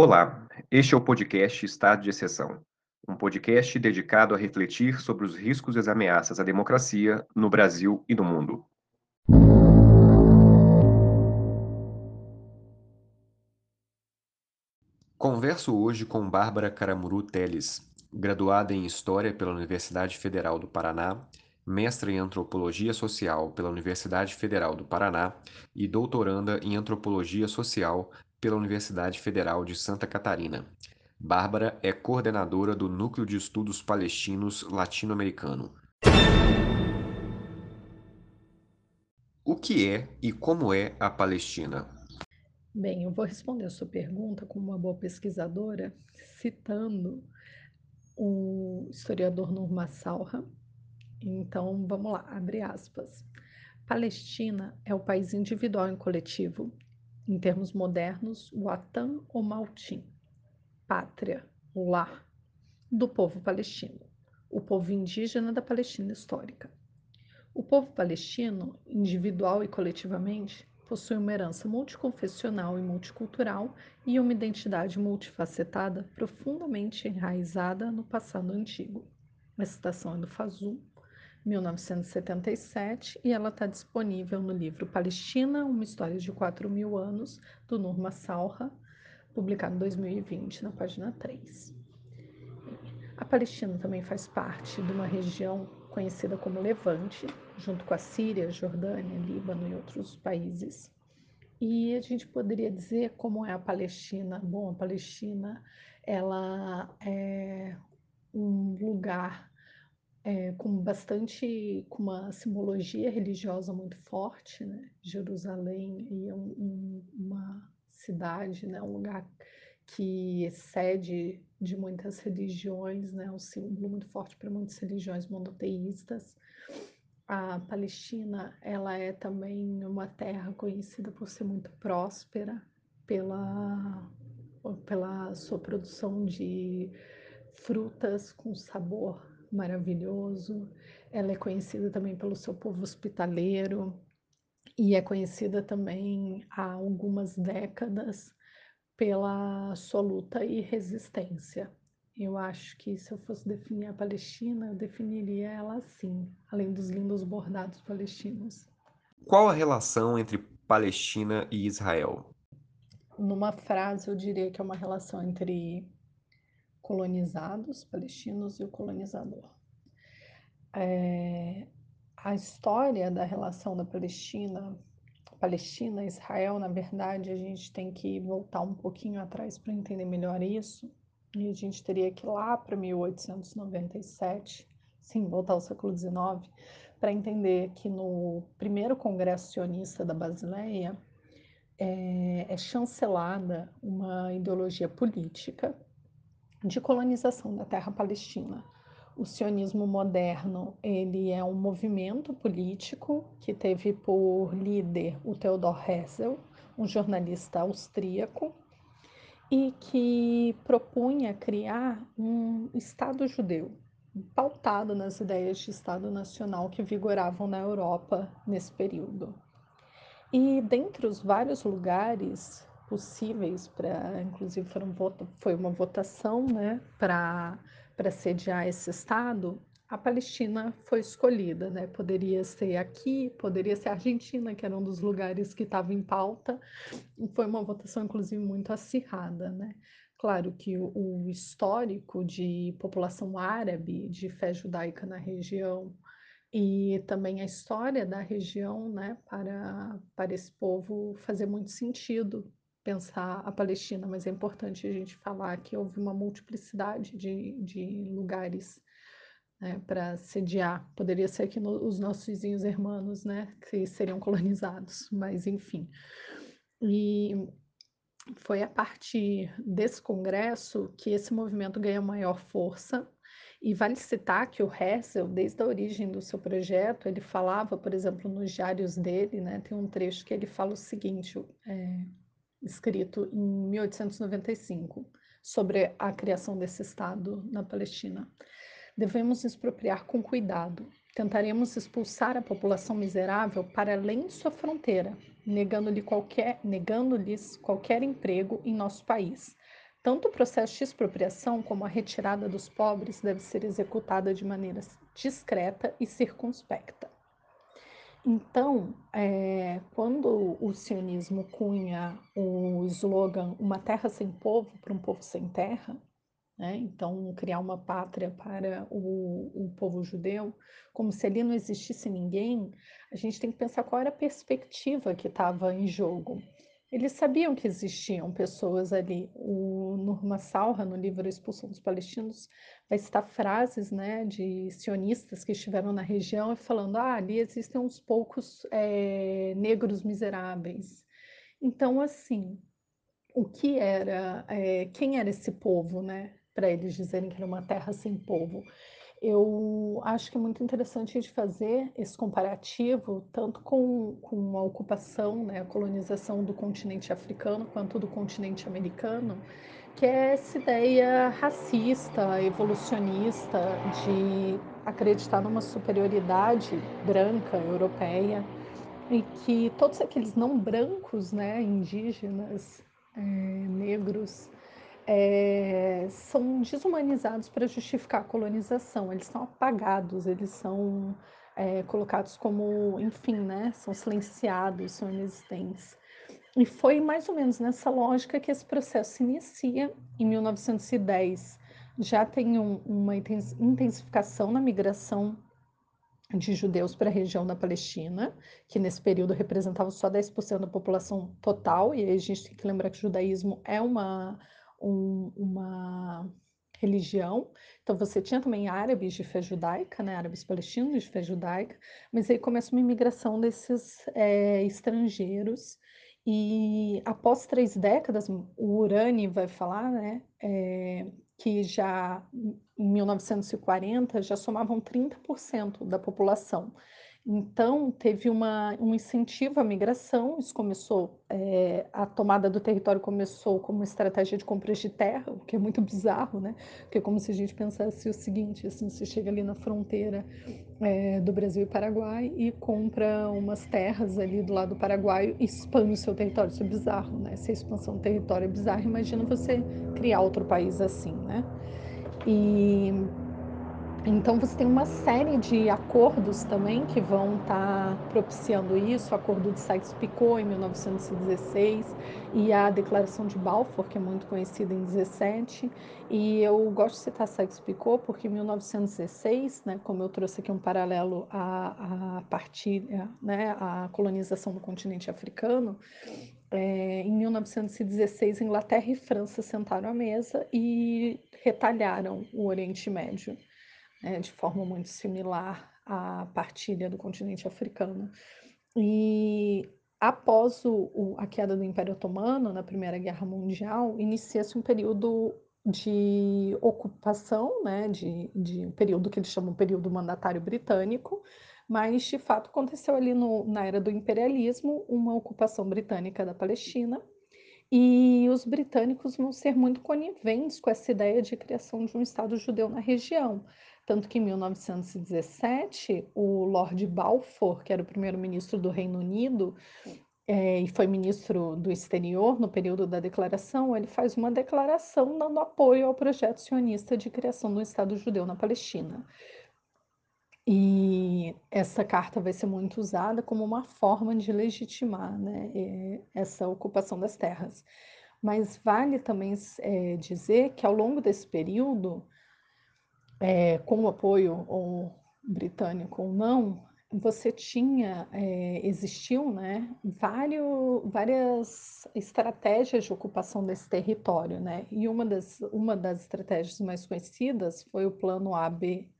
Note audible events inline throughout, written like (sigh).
Olá, este é o podcast Estado de Exceção, um podcast dedicado a refletir sobre os riscos e as ameaças à democracia no Brasil e no mundo. Converso hoje com Bárbara Caramuru Teles, graduada em História pela Universidade Federal do Paraná, mestra em Antropologia Social pela Universidade Federal do Paraná e doutoranda em Antropologia Social pela Universidade Federal de Santa Catarina. Bárbara é coordenadora do Núcleo de Estudos Palestinos Latino-Americano. O que é e como é a Palestina? Bem, eu vou responder a sua pergunta como uma boa pesquisadora, citando o historiador Nurma Salha. Então, vamos lá, abre aspas. Palestina é o país individual e coletivo em termos modernos, Watan ou Maltim, pátria, lar, do povo palestino, o povo indígena da Palestina histórica. O povo palestino, individual e coletivamente, possui uma herança multiconfessional e multicultural e uma identidade multifacetada profundamente enraizada no passado antigo. A citação é do Fazul, 1977, e ela está disponível no livro Palestina, uma história de 4 mil anos, do Nurma Salha, publicado em 2020, na página 3. A Palestina também faz parte de uma região conhecida como Levante, junto com a Síria, Jordânia, Líbano e outros países. E a gente poderia dizer como é a Palestina. Bom, a Palestina ela é um lugar é, com bastante, com uma simbologia religiosa muito forte, né? Jerusalém é um, um, uma cidade, né? Um lugar que excede de muitas religiões, né? Um símbolo muito forte para muitas religiões monoteístas. A Palestina, ela é também uma terra conhecida por ser muito próspera pela pela sua produção de frutas com sabor maravilhoso. Ela é conhecida também pelo seu povo hospitaleiro e é conhecida também há algumas décadas pela sua luta e resistência. Eu acho que se eu fosse definir a Palestina, eu definiria ela assim, além dos lindos bordados palestinos. Qual a relação entre Palestina e Israel? Numa frase, eu diria que é uma relação entre colonizados, palestinos e o colonizador. É, a história da relação da Palestina, Palestina Israel, na verdade, a gente tem que voltar um pouquinho atrás para entender melhor isso. E a gente teria que ir lá para 1897, sim, voltar ao século XIX, para entender que no primeiro Congresso Sionista da Basileia é, é chancelada uma ideologia política de colonização da terra palestina. O sionismo moderno, ele é um movimento político que teve por líder o Theodor Herzl, um jornalista austríaco, e que propunha criar um Estado judeu, pautado nas ideias de Estado nacional que vigoravam na Europa nesse período. E dentre os vários lugares possíveis para, inclusive foram foi uma votação, né, para sediar esse estado, a Palestina foi escolhida, né? Poderia ser aqui, poderia ser a Argentina, que era um dos lugares que estava em pauta. E foi uma votação, inclusive, muito acirrada, né? Claro que o, o histórico de população árabe, de fé judaica na região, e também a história da região, né, para, para esse povo fazer muito sentido pensar a Palestina, mas é importante a gente falar que houve uma multiplicidade de, de lugares né, para sediar. Poderia ser aqui no, os nossos vizinhos hermanos, né, que seriam colonizados, mas enfim. E foi a partir desse congresso que esse movimento ganhou maior força. E vale citar que o Herzl, desde a origem do seu projeto, ele falava, por exemplo, nos diários dele, né, tem um trecho que ele fala o seguinte: é, escrito em 1895, sobre a criação desse Estado na Palestina. Devemos expropriar com cuidado. Tentaremos expulsar a população miserável para além de sua fronteira, negando-lhes qualquer, negando qualquer emprego em nosso país. Tanto o processo de expropriação como a retirada dos pobres deve ser executada de maneira discreta e circunspecta. Então, é, quando o sionismo cunha o slogan Uma terra sem povo para um povo sem terra, né? então criar uma pátria para o, o povo judeu, como se ali não existisse ninguém, a gente tem que pensar qual era a perspectiva que estava em jogo. Eles sabiam que existiam pessoas ali. O Nurma Salha, no livro A Expulsão dos Palestinos, vai citar frases né, de sionistas que estiveram na região falando: ah, ali existem uns poucos é, negros miseráveis. Então, assim, o que era, é, quem era esse povo, né? Para eles dizerem que era uma terra sem povo. Eu acho que é muito interessante de fazer esse comparativo, tanto com, com a ocupação, né, a colonização do continente africano, quanto do continente americano, que é essa ideia racista, evolucionista, de acreditar numa superioridade branca, europeia, e que todos aqueles não brancos, né, indígenas, é, negros, é, são desumanizados para justificar a colonização, eles são apagados, eles são é, colocados como, enfim, né, são silenciados, são inexistentes. E foi mais ou menos nessa lógica que esse processo se inicia em 1910. Já tem um, uma intensificação na migração de judeus para a região da Palestina, que nesse período representava só 10% da população total, e a gente tem que lembrar que o judaísmo é uma um, uma religião. Então você tinha também árabes de fé judaica, né, árabes palestinos de fé judaica, mas aí começa uma imigração desses é, estrangeiros e após três décadas, o Urani vai falar, né, é, que já em 1940 já somavam 30% da população. Então, teve uma, um incentivo à migração, isso começou, é, a tomada do território começou como estratégia de compras de terra, o que é muito bizarro, né? Porque é como se a gente pensasse o seguinte, assim, você chega ali na fronteira é, do Brasil e Paraguai e compra umas terras ali do lado do Paraguai e expande o seu território, isso é bizarro, né? Se a expansão do território é bizarra, imagina você criar outro país assim, né? E então você tem uma série de acordos também que vão estar tá propiciando isso, o acordo de Sykes-Picot em 1916 e a Declaração de Balfour, que é muito conhecida em 17. E eu gosto de citar Sykes-Picot porque em 1916, né, como eu trouxe aqui um paralelo à, à partilha, né, à colonização do continente africano, é, em 1916 Inglaterra e França sentaram à mesa e retalharam o Oriente Médio né, de forma muito similar à partilha do continente africano. E após o, o, a queda do Império Otomano, na Primeira Guerra Mundial, inicia-se um período de ocupação, né, de, de um período que eles chamam período mandatário britânico, mas de fato aconteceu ali no, na era do imperialismo uma ocupação britânica da Palestina, e os britânicos vão ser muito coniventes com essa ideia de criação de um Estado judeu na região. Tanto que em 1917, o Lord Balfour, que era o primeiro-ministro do Reino Unido, é, e foi ministro do exterior no período da declaração, ele faz uma declaração dando apoio ao projeto sionista de criação do Estado judeu na Palestina. E essa carta vai ser muito usada como uma forma de legitimar né, eh, essa ocupação das terras. Mas vale também é, dizer que ao longo desse período, é, com o apoio ou britânico ou não, você tinha, é, existiam né, vários, várias estratégias de ocupação desse território, né? E uma das, uma das estratégias mais conhecidas foi o plano AB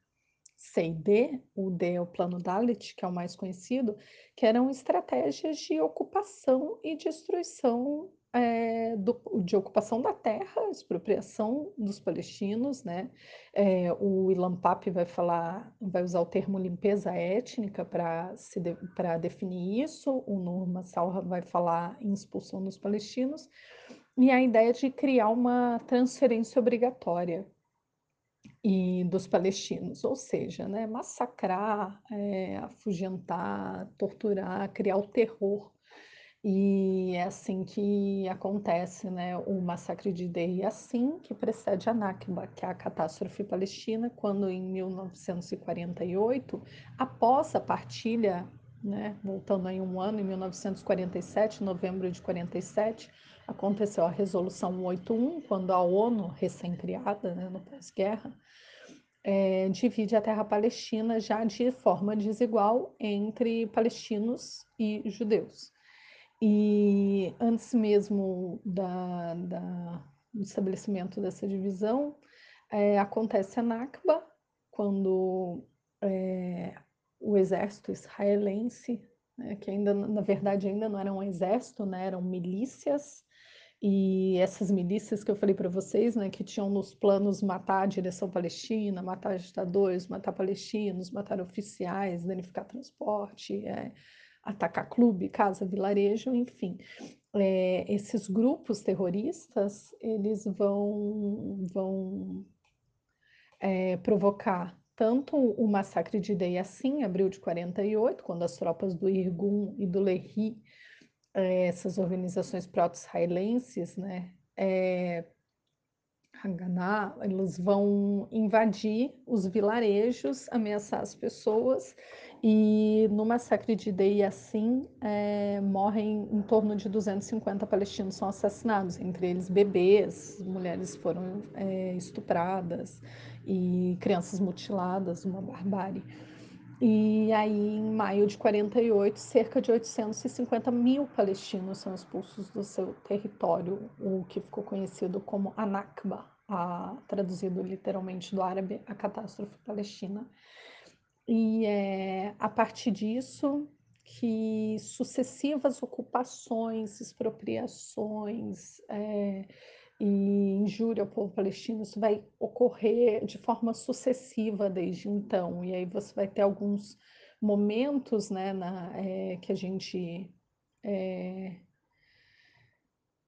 C e D, o D é o plano Dalit, que é o mais conhecido, que eram estratégias de ocupação e destruição é, do, de ocupação da terra, expropriação dos palestinos, né? É, o Ilan Pape vai falar, vai usar o termo limpeza étnica para de, para definir isso. O Nurma Salha vai falar em expulsão dos palestinos e a ideia de criar uma transferência obrigatória e dos palestinos, ou seja, né, massacrar, é, afugentar, torturar, criar o terror E é assim que acontece, né, o massacre de Deir Yassin, que precede a Nakba, que é a catástrofe palestina, quando em 1948, após a partilha, né, voltando aí um ano, em 1947, novembro de 47, aconteceu a Resolução 181, quando a ONU, recém-criada, né, no pós-guerra, é, divide a terra palestina já de forma desigual entre palestinos e judeus. E antes mesmo da, da, do estabelecimento dessa divisão, é, acontece a Nakba, quando é, o exército israelense, né, que ainda, na verdade, ainda não era um exército, né, eram milícias, e essas milícias que eu falei para vocês, né, que tinham nos planos matar a direção palestina, matar agitadores, matar palestinos, matar oficiais, danificar transporte, é, atacar clube, casa, vilarejo, enfim. É, esses grupos terroristas, eles vão, vão é, provocar tanto o massacre de Deyassim, abril de 48, quando as tropas do Irgun e do Lehi, é, essas organizações proto-israelenses, né, é, eles vão invadir os vilarejos, ameaçar as pessoas e no massacre de Dei Yassin é, morrem em torno de 250 palestinos são assassinados, entre eles bebês, mulheres foram é, estupradas e crianças mutiladas, uma barbárie. E aí, em maio de 48, cerca de 850 mil palestinos são expulsos do seu território, o que ficou conhecido como a Nakba, a, traduzido literalmente do árabe, a catástrofe palestina. E é a partir disso que sucessivas ocupações, expropriações é, e injúria ao povo palestino, isso vai ocorrer de forma sucessiva desde então. E aí você vai ter alguns momentos né, na, é, que a gente é,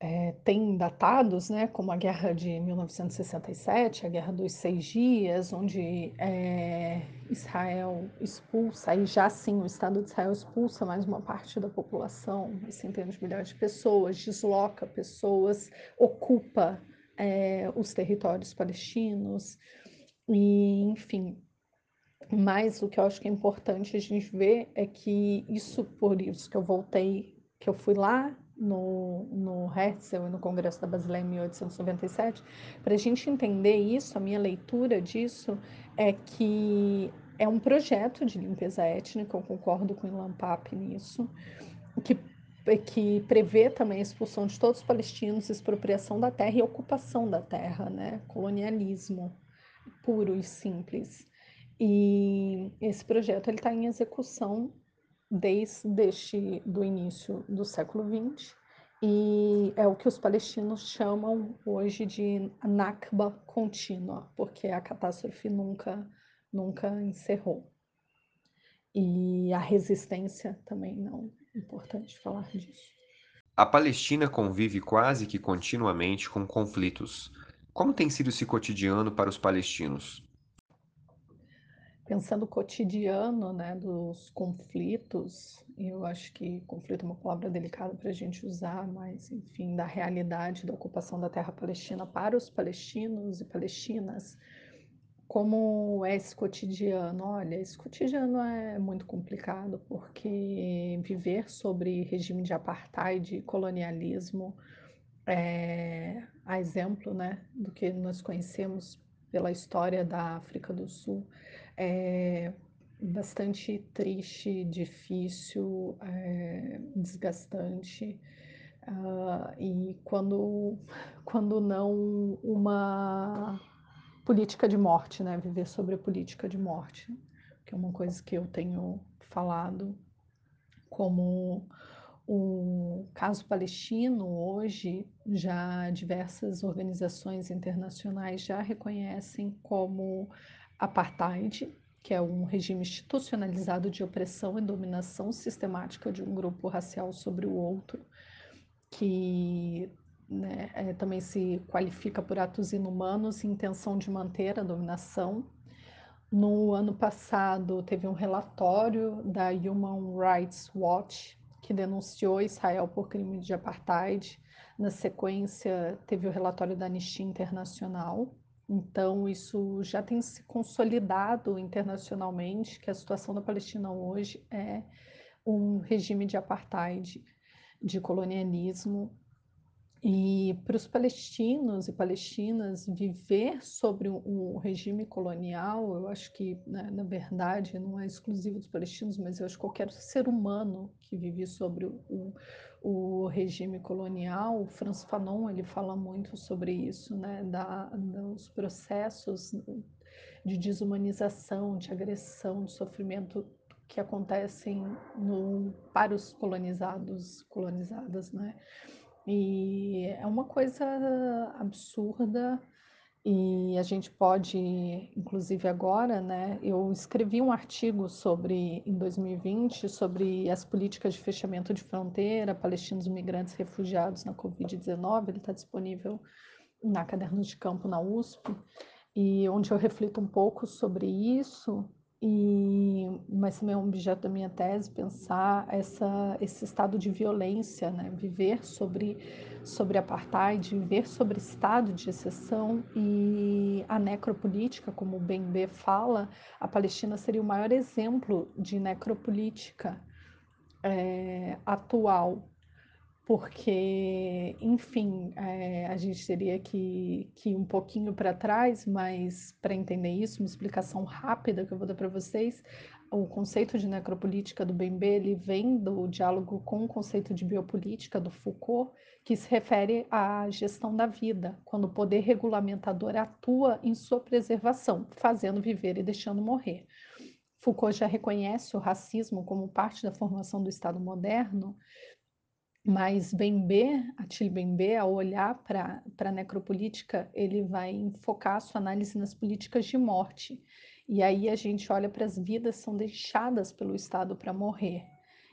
é, tem datados, né, como a Guerra de 1967, a Guerra dos Seis Dias, onde é, Israel expulsa, aí já sim o Estado de Israel expulsa mais uma parte da população, centenas de milhares de pessoas, desloca pessoas, ocupa é, os territórios palestinos, e enfim. Mas o que eu acho que é importante a gente ver é que isso, por isso que eu voltei, que eu fui lá no, no Herzl e no Congresso da Basileia em 1897, para a gente entender isso, a minha leitura disso é que é um projeto de limpeza étnica, eu concordo com o Ilan Pape nisso, que, que prevê também a expulsão de todos os palestinos, expropriação da terra e ocupação da terra, né? colonialismo puro e simples. E esse projeto está em execução desde este, do início do século XX e é o que os palestinos chamam hoje de Nakba contínua, porque a catástrofe nunca, nunca encerrou. E a resistência também não. É importante falar disso. A Palestina convive quase que continuamente com conflitos. Como tem sido esse cotidiano para os palestinos? Pensando o cotidiano né, dos conflitos, eu acho que conflito é uma palavra delicada para a gente usar, mas enfim, da realidade da ocupação da terra palestina para os palestinos e palestinas, como é esse cotidiano? Olha, esse cotidiano é muito complicado porque viver sobre regime de apartheid e colonialismo, é, a exemplo né, do que nós conhecemos pela história da África do Sul, é bastante triste, difícil, é, desgastante. Uh, e quando, quando não uma política de morte, né? Viver sobre a política de morte, que é uma coisa que eu tenho falado como o caso palestino hoje já diversas organizações internacionais já reconhecem como apartheid, que é um regime institucionalizado de opressão e dominação sistemática de um grupo racial sobre o outro, que né, é, também se qualifica por atos inumanos e intenção de manter a dominação. No ano passado, teve um relatório da Human Rights Watch, que denunciou Israel por crime de apartheid. Na sequência, teve o relatório da Anistia Internacional. Então, isso já tem se consolidado internacionalmente, que a situação da Palestina hoje é um regime de apartheid, de colonialismo, e para os palestinos e palestinas, viver sobre um, regime colonial, eu acho que, né, na verdade, não é exclusivo dos palestinos, mas eu acho que qualquer ser humano que vive sobre o, o regime colonial, o Franz Fanon, ele fala muito sobre isso, né, da, dos processos de desumanização, de agressão, de sofrimento que acontecem no, para os colonizados, colonizadas, né, e é uma coisa absurda e a gente pode, inclusive agora, né? Eu escrevi um artigo sobre, em 2020, sobre as políticas de fechamento de fronteira, palestinos imigrantes refugiados na Covid-19. Ele está disponível na Cadernos de Campo na USP, e onde eu reflito um pouco sobre isso e, mas também é um objeto da minha tese pensar essa, esse estado de violência, né? viver sobre, sobre apartheid, viver sobre estado de exceção e a necropolítica, como o Bembe fala, a Palestina seria o maior exemplo de necropolítica é, atual porque, enfim, é, a gente teria que, que ir um pouquinho para trás, mas para entender isso, uma explicação rápida que eu vou dar para vocês, o conceito de necropolítica do Bembe, ele vem do diálogo com o conceito de biopolítica do Foucault, que se refere à gestão da vida, quando o poder regulamentador atua em sua preservação, fazendo viver e deixando morrer. Foucault já reconhece o racismo como parte da formação do Estado moderno, mas Bembe, Attila Bembe, ao olhar para a necropolítica, ele vai focar sua análise nas políticas de morte. E aí a gente olha para as vidas são deixadas pelo Estado para morrer.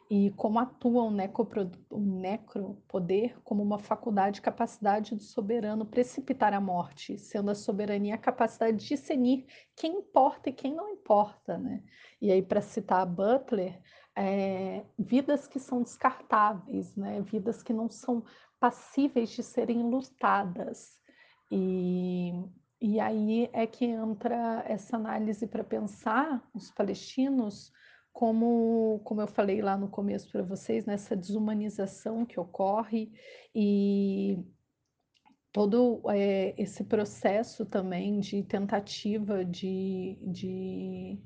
E como atua o, necropro, o necropoder como uma faculdade, capacidade do soberano precipitar a morte, sendo a soberania a capacidade de discernir quem importa e quem não importa. Né? E aí, para citar Butler, é, vidas que são descartáveis, né? vidas que não são passíveis de serem lutadas. E, e aí é que entra essa análise para pensar os palestinos como, como eu falei lá no começo para vocês, nessa desumanização que ocorre e todo é, esse processo também de tentativa de, de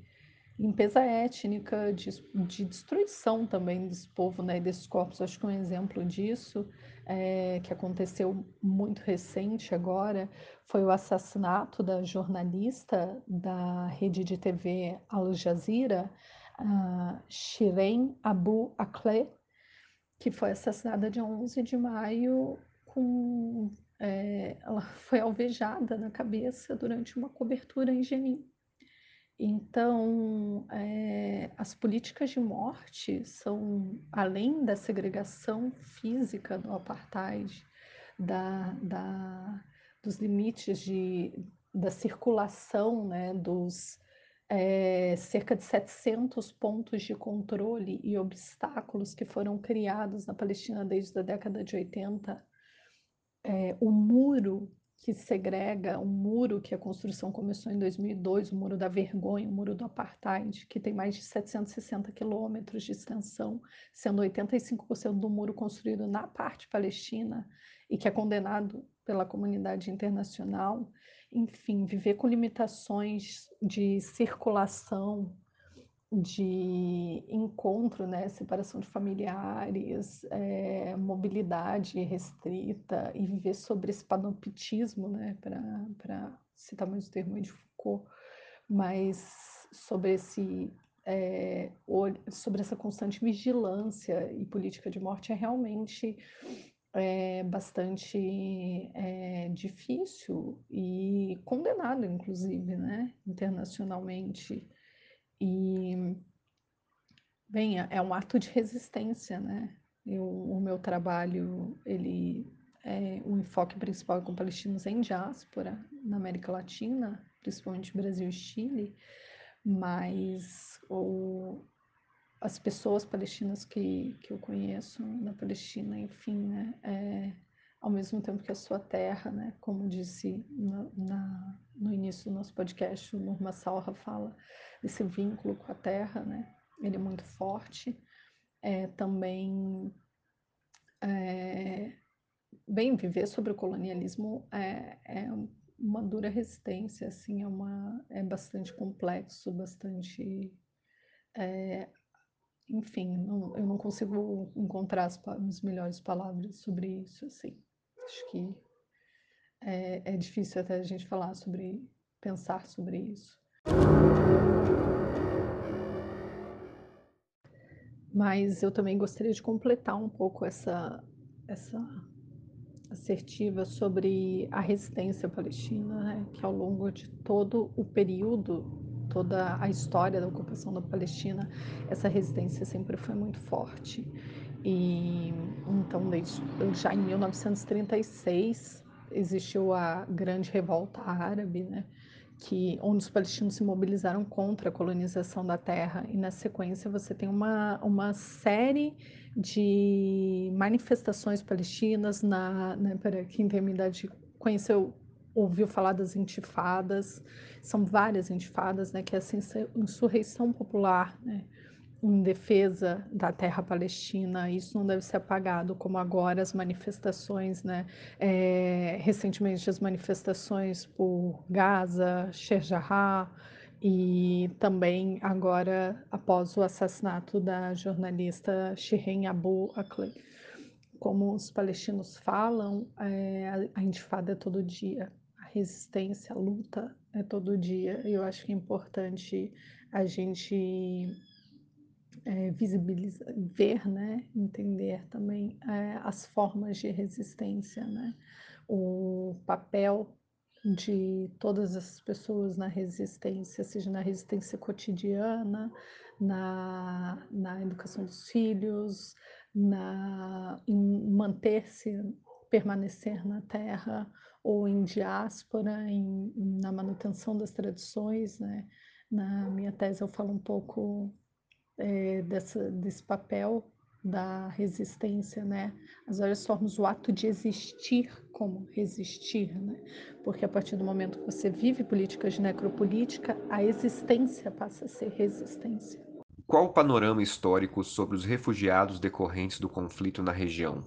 limpeza étnica, de, de, destruição também desse povo né, desses corpos. Acho que um exemplo disso, é, que aconteceu muito recente agora, foi o assassinato da jornalista da rede de TV Al Jazeera, Shireen Abu Akleh, que foi assassinada dia 11 de maio com... É, ela (laughs) foi alvejada na cabeça durante uma cobertura em Jenin. Então, é, as políticas de morte são, além da segregação física do apartheid, da, da, dos limites de, da circulação né, dos é, cerca de 700 pontos de controle e obstáculos que foram criados na Palestina desde a década de 80, é, o muro que segrega um muro que a construção começou em 2002, o Muro da Vergonha, o Muro do Apartheid, que tem mais de 760 quilômetros de extensão, sendo 85% do muro construído na parte palestina e que é condenado pela comunidade internacional. Enfim, viver com limitações de circulação, de encontro, né, separação de familiares, é, mobilidade restrita e viver sobre esse panoptismo, né, para citar mais o termo de Foucault, mas sobre esse é, sobre essa constante vigilância e política de morte é realmente é, bastante é, difícil e condenado, inclusive, né, internacionalmente. E, bem, é, é um ato de resistência, né? Eu, o meu trabalho, ele é, o enfoque principal é com palestinos em diáspora na América Latina, principalmente Brasil e Chile, mas o, as pessoas palestinas que, que eu conheço na Palestina, enfim, né, é, ao mesmo tempo que a sua terra, né, como disse na, na, no início do nosso podcast, o Nurma Salha fala desse vínculo com a terra, né, ele é muito forte, é, também, é, bem, viver sobre o colonialismo é, é uma dura resistência, assim, é, uma, é bastante complexo, bastante é, enfim, não, eu não consigo encontrar as, as, melhores palavras sobre isso, assim. Acho que é, é difícil até a gente falar sobre, pensar sobre isso. Mas eu também gostaria de completar um pouco essa, essa assertiva sobre a resistência palestina, né, que ao longo de todo o período toda a história da ocupação da Palestina, essa resistência sempre foi muito forte. E então, desde, já em 1936, existiu a grande revolta árabe, né? que onde os palestinos se mobilizaram contra a colonização da terra. E na sequência você tem uma, uma série de manifestações palestinas na, né, para quem tem idade conheceu ouviu falar das intifadas, são várias intifadas, né, que é essa insurreição popular, né, em defesa da terra palestina, isso não deve ser apagado, como agora as manifestações, né, é, recentemente as manifestações por Gaza, Sherjah, e também agora após o assassinato da jornalista Shirin Abu Akleh. Como os palestinos falam, é, a intifada é todo dia resistência, a luta é todo dia. Eu acho que é importante a gente é, visibilizar, ver, né, entender também é, as formas de resistência, né, o papel de todas as pessoas na resistência, seja na resistência cotidiana, na, na educação dos filhos, na, em manter-se, permanecer na terra, ou em diáspora, em, na manutenção das tradições. Né? Na minha tese eu falo um pouco é, dessa, desse papel da resistência, né? As várias formas, o ato de existir como resistir, né? Porque a partir do momento que você vive políticas de necropolítica, a existência passa a ser resistência. Qual o panorama histórico sobre os refugiados decorrentes do conflito na região?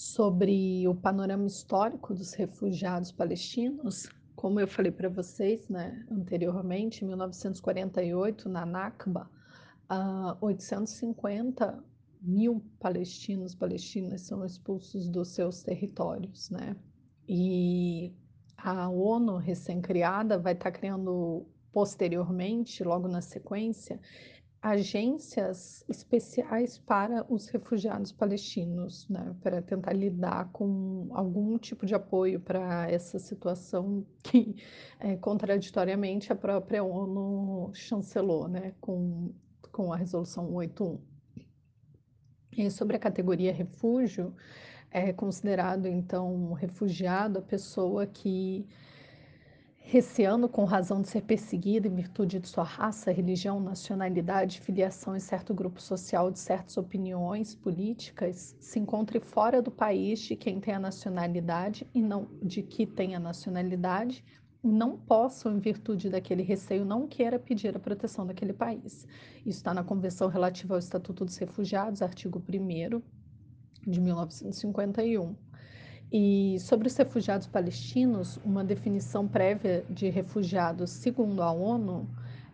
sobre o panorama histórico dos refugiados palestinos, como eu falei para vocês né, anteriormente, em 1948, na Nakba, uh, 850 mil palestinos, palestinas são expulsos dos seus territórios, né? E a ONU, recém-criada, vai estar tá criando posteriormente, logo na sequência, agências especiais para os refugiados palestinos, né, para tentar lidar com algum tipo de apoio para essa situação (laughs) que, é, contraditoriamente, a própria ONU chancelou, né, com, com a resolução 81. E sobre a categoria refúgio, é considerado, então, refugiado a pessoa que receando com razão de ser perseguida em virtude de sua raça, religião, nacionalidade, filiação em certo grupo social, de certas opiniões políticas, se encontre fora do país de quem tem a nacionalidade e não de que tem a nacionalidade, não possam, em virtude daquele receio, não queira pedir a proteção daquele país. Isso está na Convenção Relativa ao Estatuto dos Refugiados, artigo 1 de 1951. E sobre os refugiados palestinos, uma definição prévia de refugiados, segundo a ONU,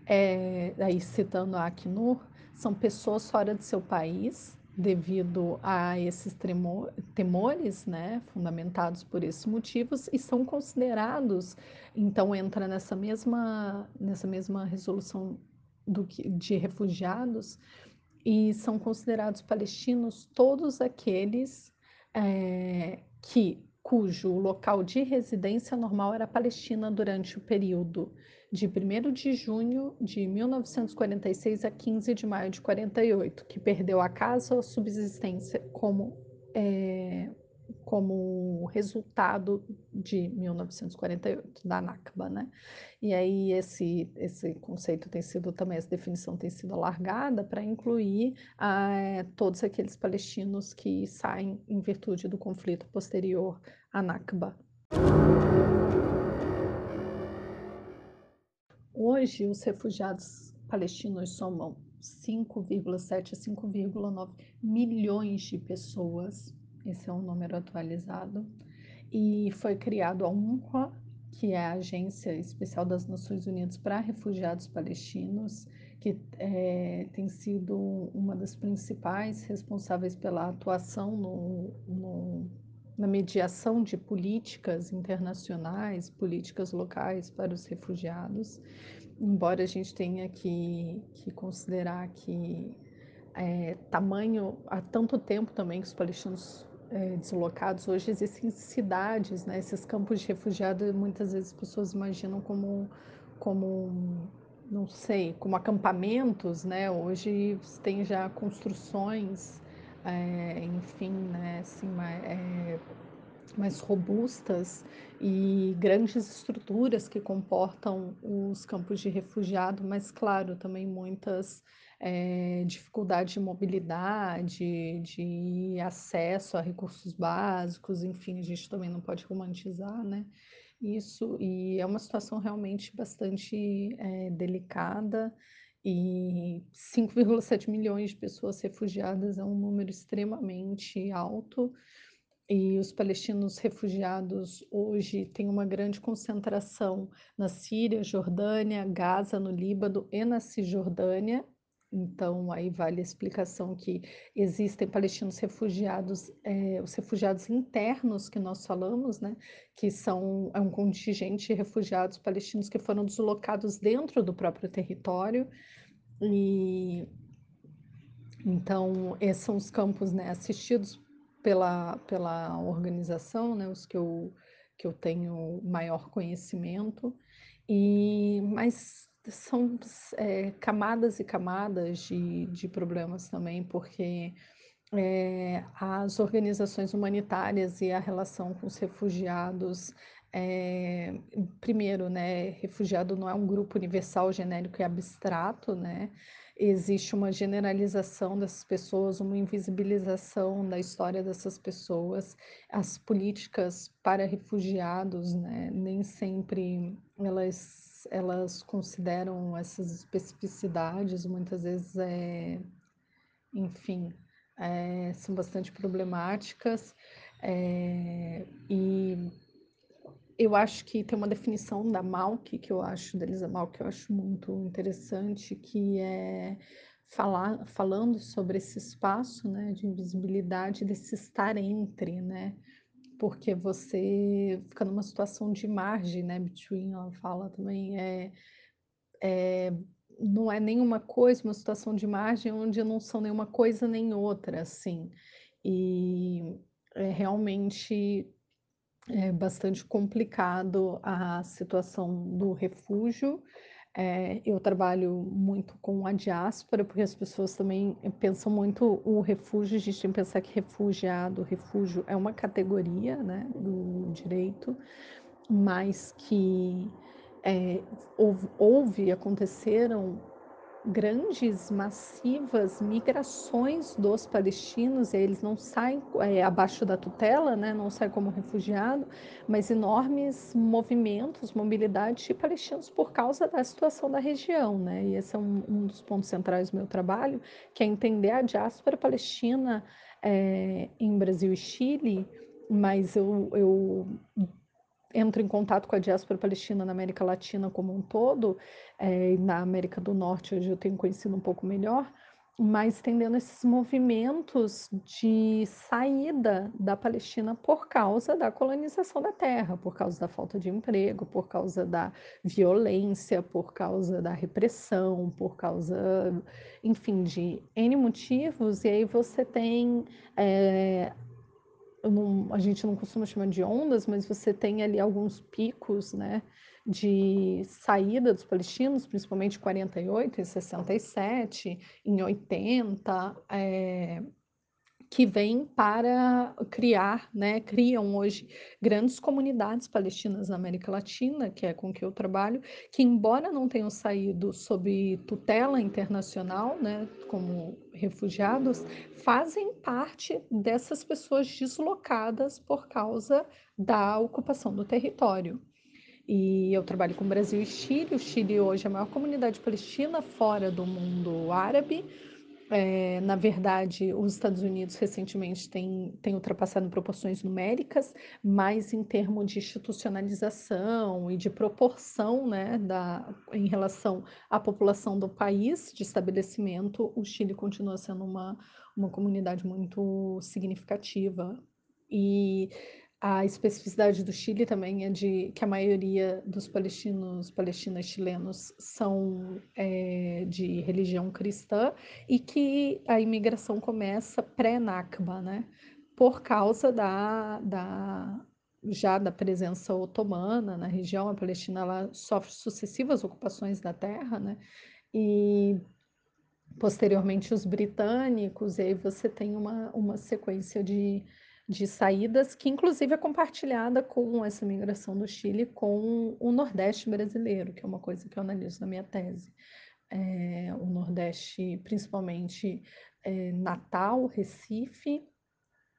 é, aí citando a Acnur, são pessoas fora de seu país devido a esses temores, né, fundamentados por esses motivos e são considerados, então entra nessa mesma nessa mesma resolução do que, de refugiados e são considerados palestinos todos aqueles é, que cujo local de residência normal era Palestina durante o período de 1 de junho de 1946 a 15 de maio de 48, que perdeu a casa ou subsistência como é, como resultado de 1948, da Nakba, né. E aí esse esse conceito tem sido também essa definição tem sido alargada para incluir, ah, todos aqueles palestinos que saem em virtude do conflito posterior à Nakba. Hoje os refugiados palestinos somam 5,7 a 5,9 milhões de pessoas, esse é um número atualizado, e foi criado a UNRWA, que é a Agência Especial das Nações Unidas para Refugiados Palestinos, que é, tem sido uma das principais responsáveis pela atuação no, no, na mediação de políticas internacionais, políticas locais para os refugiados. Embora a gente tenha que, que considerar que é, tamanho, há tanto tempo também que os palestinos é, deslocados, hoje existem cidades, né, esses campos de refugiados, muitas vezes as pessoas imaginam como, como não sei, como acampamentos, né, hoje tem já construções, é, enfim, né, assim, é, mais robustas e grandes estruturas que comportam os campos de refugiado, mas, claro, também muitas é, de mobilidade, de acesso a recursos básicos, enfim, a gente também não pode romantizar, né? Isso, e é uma situação realmente bastante é, delicada, e 5,7 milhões de pessoas refugiadas é um número extremamente alto, e os palestinos refugiados hoje têm uma grande concentração na Síria, Jordânia, Gaza, no Líbano e na Cisjordânia. Então, aí vale a explicação que existem palestinos refugiados, é, os refugiados internos que nós falamos, né, que são é um contingente de refugiados palestinos que foram deslocados dentro do próprio território. E então, esses são os campos né, assistidos pela, pela organização, né, os que eu, que eu tenho maior conhecimento, e mas são é, camadas e camadas de, de problemas também, porque é, as organizações humanitárias e a relação com os refugiados é, primeiro, né, refugiado não é um grupo universal, genérico e abstrato, né, existe uma generalização dessas pessoas, uma invisibilização da história dessas pessoas. As políticas para refugiados, né, nem sempre elas, elas consideram essas especificidades, muitas vezes, é, enfim, é, são bastante problemáticas. É, e eu acho que tem uma definição da Malk, que eu acho, da Elisa Malk, que eu acho muito interessante, que é falar, falando sobre esse espaço né, de invisibilidade, desse estar entre, né? Porque você fica numa situação de margem, né? Between, ela fala também, é, é, não é nenhuma coisa, uma situação de margem onde não são nenhuma coisa nem outra, assim. E é realmente é bastante complicado a situação do refúgio. É, eu trabalho muito com a diáspora, porque as pessoas também pensam muito o refúgio, a gente tem que pensar que refugiado, refúgio é uma categoria né, do direito, mas que é, houve, houve, aconteceram grandes, massivas migrações dos palestinos, eles não saem é, abaixo da tutela, né, não saem como refugiado, mas enormes movimentos, mobilidade de palestinos por causa da situação da região, né, e esse é um, um dos pontos centrais do meu trabalho, que é entender a diáspora palestina é, em Brasil e Chile, mas eu, eu entro em contato com a diáspora palestina na América Latina como um todo, é, na América do Norte, hoje eu tenho conhecido um pouco melhor, mas tendendo esses movimentos de saída da Palestina por causa da colonização da terra, por causa da falta de emprego, por causa da violência, por causa da repressão, por causa, enfim, de N motivos, e aí você tem é, não, a gente não costuma chamar de ondas, mas você tem ali alguns picos, né, de saída dos palestinos, principalmente em 48, em 67, em 80, é, que vêm para criar, né, criam hoje grandes comunidades palestinas na América Latina, que é com que eu trabalho, que embora não tenham saído sob tutela internacional, né, como refugiados, fazem parte dessas pessoas deslocadas por causa da ocupação do território. E eu trabalho com Brasil e Chile. O Chile hoje é a maior comunidade palestina fora do mundo árabe. É, na verdade, os Estados Unidos recentemente têm, têm ultrapassado proporções numéricas, mas em termos de institucionalização e de proporção né, da, em relação à população do país, de estabelecimento, o Chile continua sendo uma, uma comunidade muito significativa. E a especificidade do Chile também é de que a maioria dos palestinos, palestinas chilenos são é, de religião cristã e que a imigração começa pré-Nakba, né? Por causa da, da já da presença otomana na região, a Palestina ela sofre sucessivas ocupações da terra, né? E posteriormente os britânicos, e aí você tem uma, uma sequência de de saídas, que inclusive é compartilhada com essa migração do Chile com o Nordeste brasileiro, que é uma coisa que eu analiso na minha tese. É, o Nordeste, principalmente é, Natal, Recife,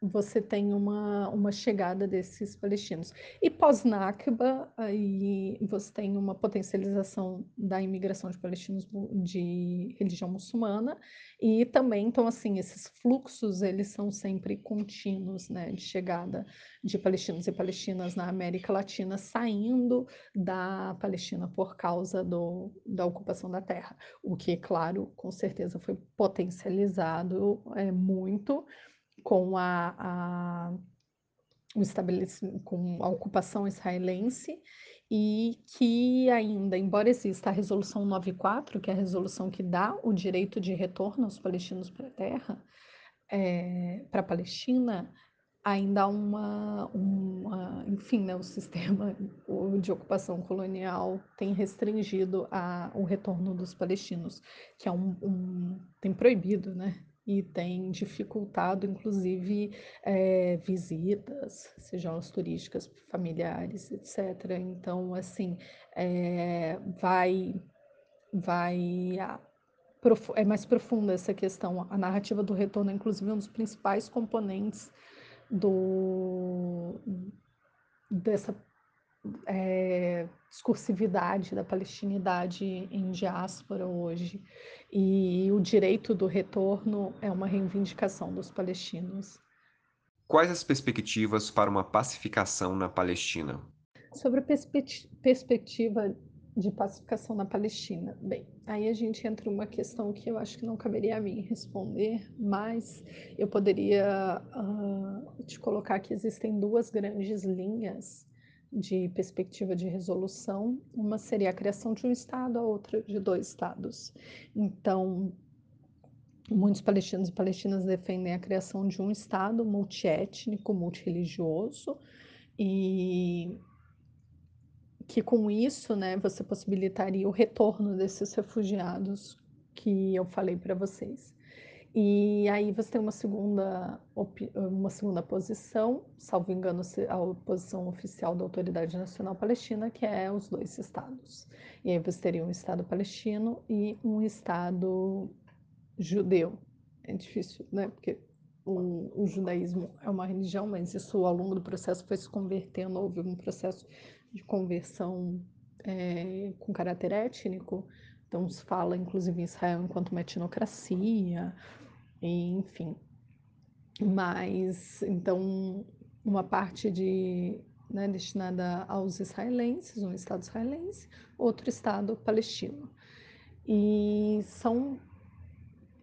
você tem uma, uma chegada desses palestinos. E pós-Nakba, aí você tem uma potencialização da imigração de palestinos de religião muçulmana, e também, então, assim, esses fluxos, eles são sempre contínuos, né, de chegada de palestinos e palestinas na América Latina, saindo da Palestina por causa do, da ocupação da terra, o que, claro, com certeza foi potencializado é, muito, com a, a o com a ocupação israelense e que ainda, embora exista a resolução 94, que é a resolução que dá o direito de retorno aos palestinos para a terra, é, para a Palestina, ainda há uma, uma, enfim, né, o sistema (laughs) de ocupação colonial tem restringido a, o retorno dos palestinos, que é um, um tem proibido, né, e tem dificultado, inclusive, é, visitas, sejam elas turísticas, familiares, etc. Então, assim, é, vai, vai é mais profunda essa questão. A narrativa do retorno é, inclusive, um dos principais componentes do, dessa é, discursividade da palestinidade em diáspora hoje. E o direito do retorno é uma reivindicação dos palestinos. Quais as perspectivas para uma pacificação na Palestina? Sobre a perspectiva de pacificação na Palestina. Bem, aí a gente entra uma questão que eu acho que não caberia a mim responder, mas eu poderia uh, te colocar que existem duas grandes linhas de perspectiva de resolução, uma seria a criação de um Estado, a outra de dois Estados. Então, muitos palestinos e palestinas defendem a criação de um Estado multiétnico, multireligioso, e que com isso, né, você possibilitaria o retorno desses refugiados que eu falei para vocês. E aí você tem uma segunda, uma segunda posição, salvo engano, a posição oficial da Autoridade Nacional Palestina, que é os dois estados. E aí você teria um estado palestino e um estado judeu. É difícil, né? Porque o, o judaísmo é uma religião, mas isso ao longo do processo foi se convertendo, houve um processo de conversão é, com caráter étnico. Então se fala, inclusive, em Israel enquanto uma etnocracia, enfim. Mas, então, uma parte de, né, destinada aos israelenses, um Estado israelense, outro Estado palestino. E são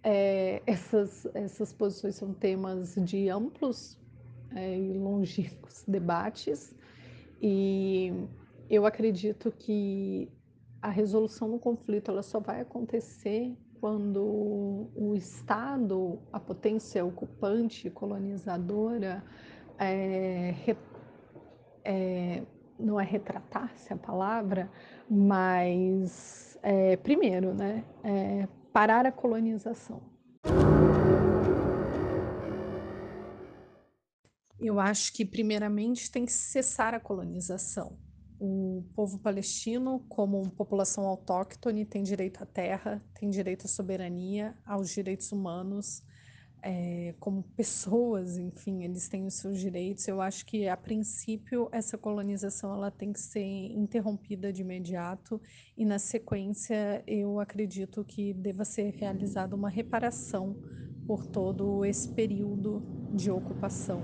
é, essas, essas posições são temas de amplos é, e longínquos debates, e eu acredito que a resolução do conflito ela só vai acontecer quando o Estado, a potência ocupante, colonizadora, é, é, não é retratar-se a palavra, mas é, primeiro, né, é, parar a colonização. Eu acho que primeiramente tem que cessar a colonização. O povo palestino, como população autóctone, tem direito à terra, tem direito à soberania, aos direitos humanos, eh, como pessoas, enfim, eles têm os seus direitos. Eu acho que, a princípio, essa colonização ela tem que ser interrompida de imediato e, na sequência, eu acredito que deva ser realizada uma reparação por todo esse período de ocupação.